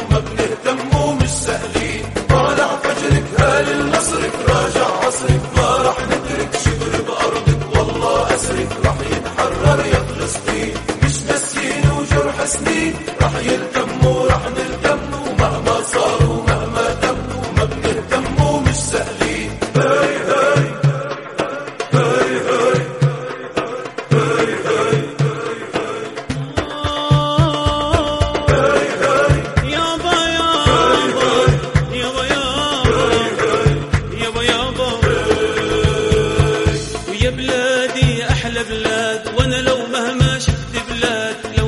وما بنهتم ومش طالع فجرك عصرك. ما راح ندرك شبر بأرضك والله أسرك. راح يتحرر يا فلسطين. يلتم وراح بلادي يا أحلى بلاد وأنا لو مهما شفت بلاد لو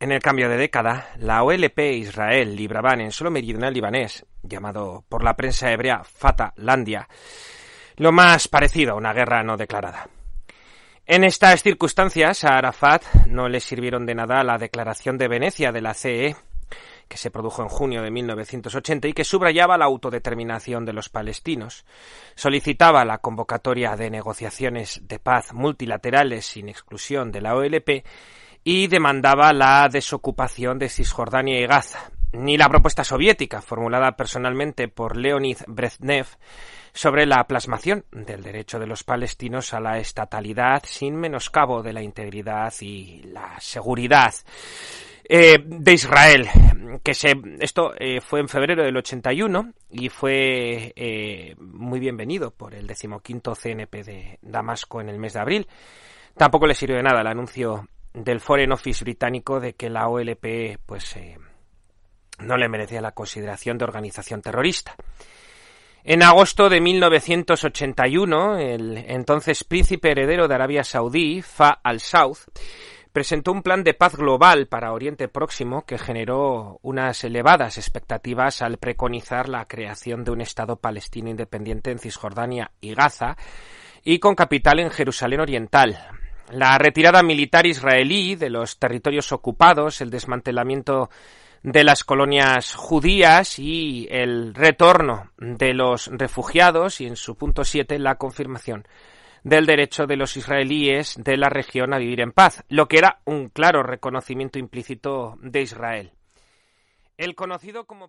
En el cambio de década, la OLP e Israel libraban en suelo meridional libanés, llamado por la prensa hebrea Landia, lo más parecido a una guerra no declarada. En estas circunstancias, a Arafat no le sirvieron de nada la declaración de Venecia de la CE, que se produjo en junio de 1980 y que subrayaba la autodeterminación de los palestinos, solicitaba la convocatoria de negociaciones de paz multilaterales sin exclusión de la OLP y demandaba la desocupación de Cisjordania y Gaza. Ni la propuesta soviética, formulada personalmente por Leonid Brezhnev, sobre la plasmación del derecho de los palestinos a la estatalidad sin menoscabo de la integridad y la seguridad eh, de Israel, que se, esto eh, fue en febrero del 81 y fue eh, muy bienvenido por el decimoquinto CNP de Damasco en el mes de abril. Tampoco le sirvió de nada el anuncio del Foreign Office británico de que la OLP pues no le merecía la consideración de organización terrorista. En agosto de 1981, el entonces príncipe heredero de Arabia Saudí, Fa al-Saud, presentó un plan de paz global para Oriente Próximo que generó unas elevadas expectativas al preconizar la creación de un Estado palestino independiente en Cisjordania y Gaza y con capital en Jerusalén Oriental. La retirada militar israelí de los territorios ocupados, el desmantelamiento de las colonias judías y el retorno de los refugiados y en su punto 7 la confirmación del derecho de los israelíes de la región a vivir en paz, lo que era un claro reconocimiento implícito de Israel. El conocido como